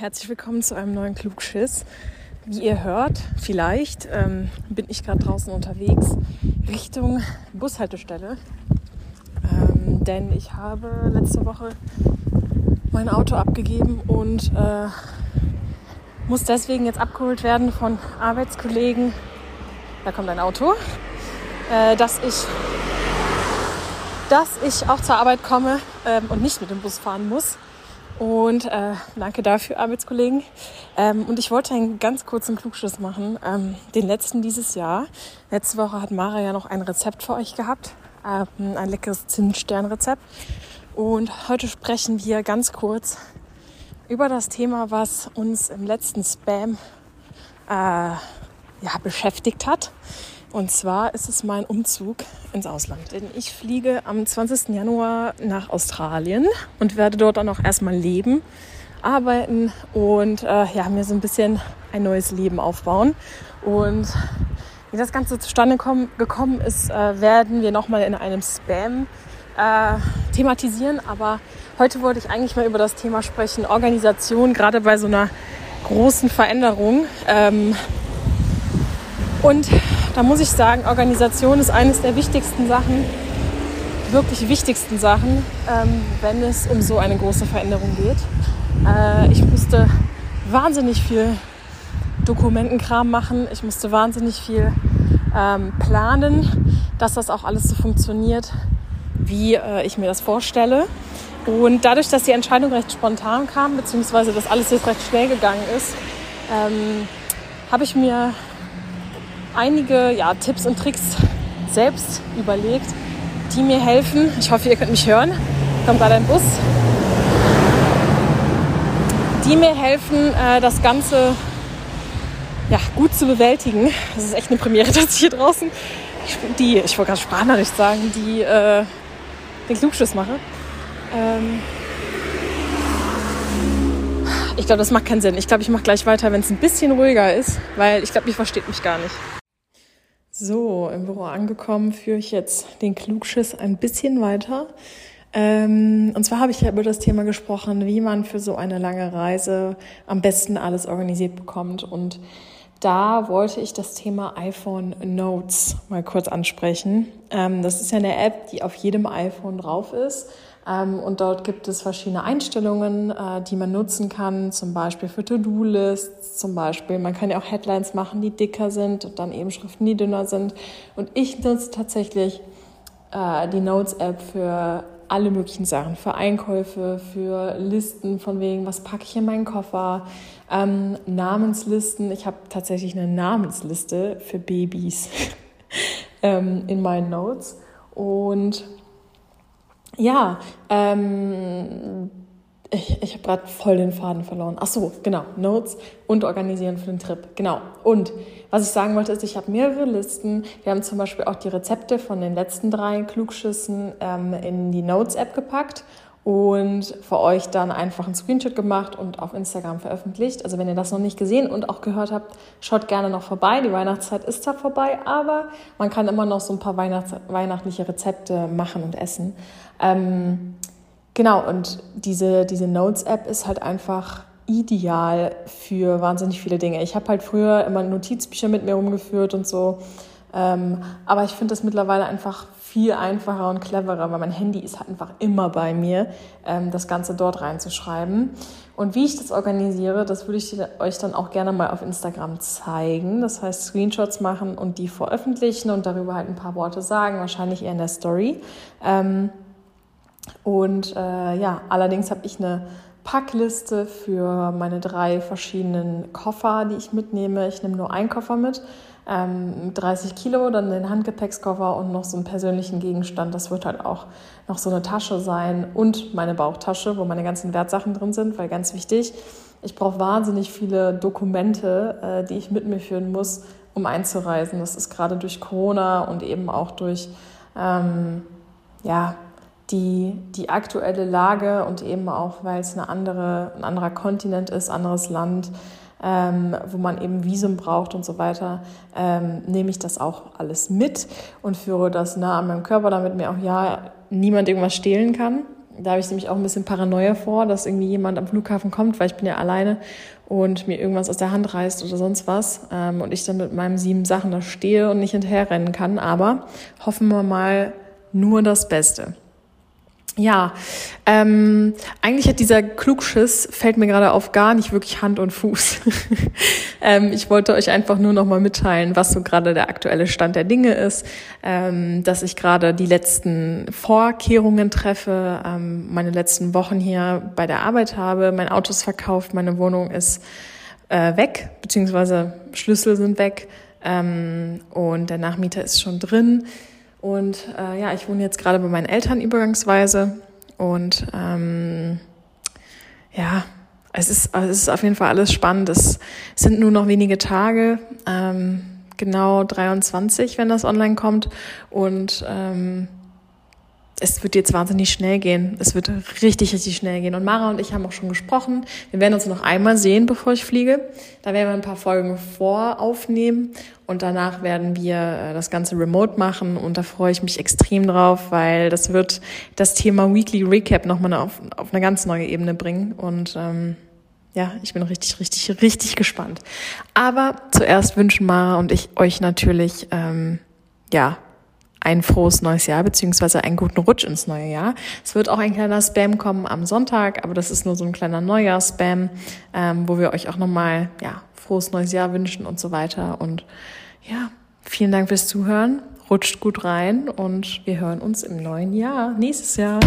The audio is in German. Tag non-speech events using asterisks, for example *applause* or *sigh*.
herzlich willkommen zu einem neuen Klugschiss. Wie ihr hört, vielleicht ähm, bin ich gerade draußen unterwegs Richtung Bushaltestelle, ähm, denn ich habe letzte Woche mein Auto abgegeben und äh, muss deswegen jetzt abgeholt werden von Arbeitskollegen. Da kommt ein Auto, äh, dass ich dass ich auch zur Arbeit komme ähm, und nicht mit dem Bus fahren muss. Und äh, danke dafür, Arbeitskollegen. Ähm, und ich wollte einen ganz kurzen Klugschluss machen. Ähm, den letzten dieses Jahr. Letzte Woche hat Mara ja noch ein Rezept für euch gehabt. Ähm, ein leckeres Zinssternrezept. Und heute sprechen wir ganz kurz über das Thema, was uns im letzten Spam äh, ja, beschäftigt hat. Und zwar ist es mein Umzug ins Ausland. Denn ich fliege am 20. Januar nach Australien und werde dort dann auch erstmal leben, arbeiten und äh, ja, mir so ein bisschen ein neues Leben aufbauen. Und wie das Ganze zustande komm, gekommen ist, äh, werden wir nochmal in einem Spam äh, thematisieren. Aber heute wollte ich eigentlich mal über das Thema sprechen, Organisation, gerade bei so einer großen Veränderung. Ähm, und da muss ich sagen, Organisation ist eines der wichtigsten Sachen, wirklich wichtigsten Sachen, ähm, wenn es um so eine große Veränderung geht. Äh, ich musste wahnsinnig viel Dokumentenkram machen. Ich musste wahnsinnig viel ähm, planen, dass das auch alles so funktioniert, wie äh, ich mir das vorstelle. Und dadurch, dass die Entscheidung recht spontan kam, beziehungsweise dass alles jetzt recht schnell gegangen ist, ähm, habe ich mir einige ja, Tipps und Tricks selbst überlegt, die mir helfen. Ich hoffe, ihr könnt mich hören. Kommt gerade ein Bus. Die mir helfen, äh, das Ganze ja, gut zu bewältigen. Das ist echt eine Premiere, *laughs* dass ich hier draußen die, ich wollte gerade Sprachnachricht sagen, die äh, den Klugschuss mache. Ähm ich glaube, das macht keinen Sinn. Ich glaube, ich mache gleich weiter, wenn es ein bisschen ruhiger ist, weil ich glaube, ihr versteht mich gar nicht. So, im Büro angekommen, führe ich jetzt den Klugschiss ein bisschen weiter. Ähm, und zwar habe ich ja über das Thema gesprochen, wie man für so eine lange Reise am besten alles organisiert bekommt. Und da wollte ich das Thema iPhone Notes mal kurz ansprechen. Ähm, das ist ja eine App, die auf jedem iPhone drauf ist und dort gibt es verschiedene Einstellungen, äh, die man nutzen kann, zum Beispiel für To-Do-Lists, zum Beispiel. Man kann ja auch Headlines machen, die dicker sind und dann eben Schriften, die dünner sind. Und ich nutze tatsächlich äh, die Notes-App für alle möglichen Sachen, für Einkäufe, für Listen von wegen, was packe ich in meinen Koffer, ähm, Namenslisten. Ich habe tatsächlich eine Namensliste für Babys *laughs* ähm, in meinen Notes. Und ja, ähm, ich, ich habe gerade voll den Faden verloren. Ach so, genau, Notes und organisieren für den Trip. Genau. Und was ich sagen wollte, ist, ich habe mehrere Listen. Wir haben zum Beispiel auch die Rezepte von den letzten drei Klugschüssen ähm, in die Notes-App gepackt und für euch dann einfach einen Screenshot gemacht und auf Instagram veröffentlicht. Also wenn ihr das noch nicht gesehen und auch gehört habt, schaut gerne noch vorbei. Die Weihnachtszeit ist da vorbei, aber man kann immer noch so ein paar Weihnachts weihnachtliche Rezepte machen und essen. Ähm, genau, und diese, diese Notes-App ist halt einfach ideal für wahnsinnig viele Dinge. Ich habe halt früher immer Notizbücher mit mir rumgeführt und so. Ähm, aber ich finde das mittlerweile einfach viel einfacher und cleverer, weil mein Handy ist halt einfach immer bei mir, ähm, das Ganze dort reinzuschreiben. Und wie ich das organisiere, das würde ich euch dann auch gerne mal auf Instagram zeigen. Das heißt, Screenshots machen und die veröffentlichen und darüber halt ein paar Worte sagen, wahrscheinlich eher in der Story. Ähm, und äh, ja, allerdings habe ich eine Packliste für meine drei verschiedenen Koffer, die ich mitnehme. Ich nehme nur einen Koffer mit ähm, 30 Kilo, dann den Handgepäckskoffer und noch so einen persönlichen Gegenstand. Das wird halt auch noch so eine Tasche sein und meine Bauchtasche, wo meine ganzen Wertsachen drin sind, weil ganz wichtig, ich brauche wahnsinnig viele Dokumente, äh, die ich mit mir führen muss, um einzureisen. Das ist gerade durch Corona und eben auch durch ähm, ja, die, die aktuelle Lage und eben auch, weil es eine andere, ein anderer Kontinent ist, anderes Land, ähm, wo man eben Visum braucht und so weiter, ähm, nehme ich das auch alles mit und führe das nah an meinem Körper, damit mir auch ja niemand irgendwas stehlen kann. da habe ich nämlich auch ein bisschen Paranoia vor, dass irgendwie jemand am Flughafen kommt, weil ich bin ja alleine und mir irgendwas aus der Hand reißt oder sonst was ähm, und ich dann mit meinen sieben Sachen da stehe und nicht hinterherrennen kann. Aber hoffen wir mal nur das Beste. Ja, ähm, eigentlich hat dieser Klugschiss, fällt mir gerade auf, gar nicht wirklich Hand und Fuß. *laughs* ähm, ich wollte euch einfach nur noch mal mitteilen, was so gerade der aktuelle Stand der Dinge ist, ähm, dass ich gerade die letzten Vorkehrungen treffe, ähm, meine letzten Wochen hier bei der Arbeit habe, mein Auto ist verkauft, meine Wohnung ist äh, weg, beziehungsweise Schlüssel sind weg ähm, und der Nachmieter ist schon drin. Und äh, ja, ich wohne jetzt gerade bei meinen Eltern übergangsweise. Und ähm, ja, es ist, es ist auf jeden Fall alles spannend. Es sind nur noch wenige Tage, ähm, genau 23, wenn das online kommt. Und ähm, es wird jetzt wahnsinnig schnell gehen. Es wird richtig, richtig schnell gehen. Und Mara und ich haben auch schon gesprochen. Wir werden uns noch einmal sehen, bevor ich fliege. Da werden wir ein paar Folgen voraufnehmen und danach werden wir äh, das Ganze remote machen. Und da freue ich mich extrem drauf, weil das wird das Thema Weekly Recap nochmal auf, auf eine ganz neue Ebene bringen. Und ähm, ja, ich bin richtig, richtig, richtig gespannt. Aber zuerst wünschen Mara und ich euch natürlich, ähm, ja, ein frohes neues Jahr beziehungsweise einen guten Rutsch ins neue Jahr. Es wird auch ein kleiner Spam kommen am Sonntag, aber das ist nur so ein kleiner Neujahr-Spam, ähm, wo wir euch auch nochmal ja, frohes neues Jahr wünschen und so weiter. Und ja, vielen Dank fürs Zuhören. Rutscht gut rein und wir hören uns im neuen Jahr, nächstes Jahr.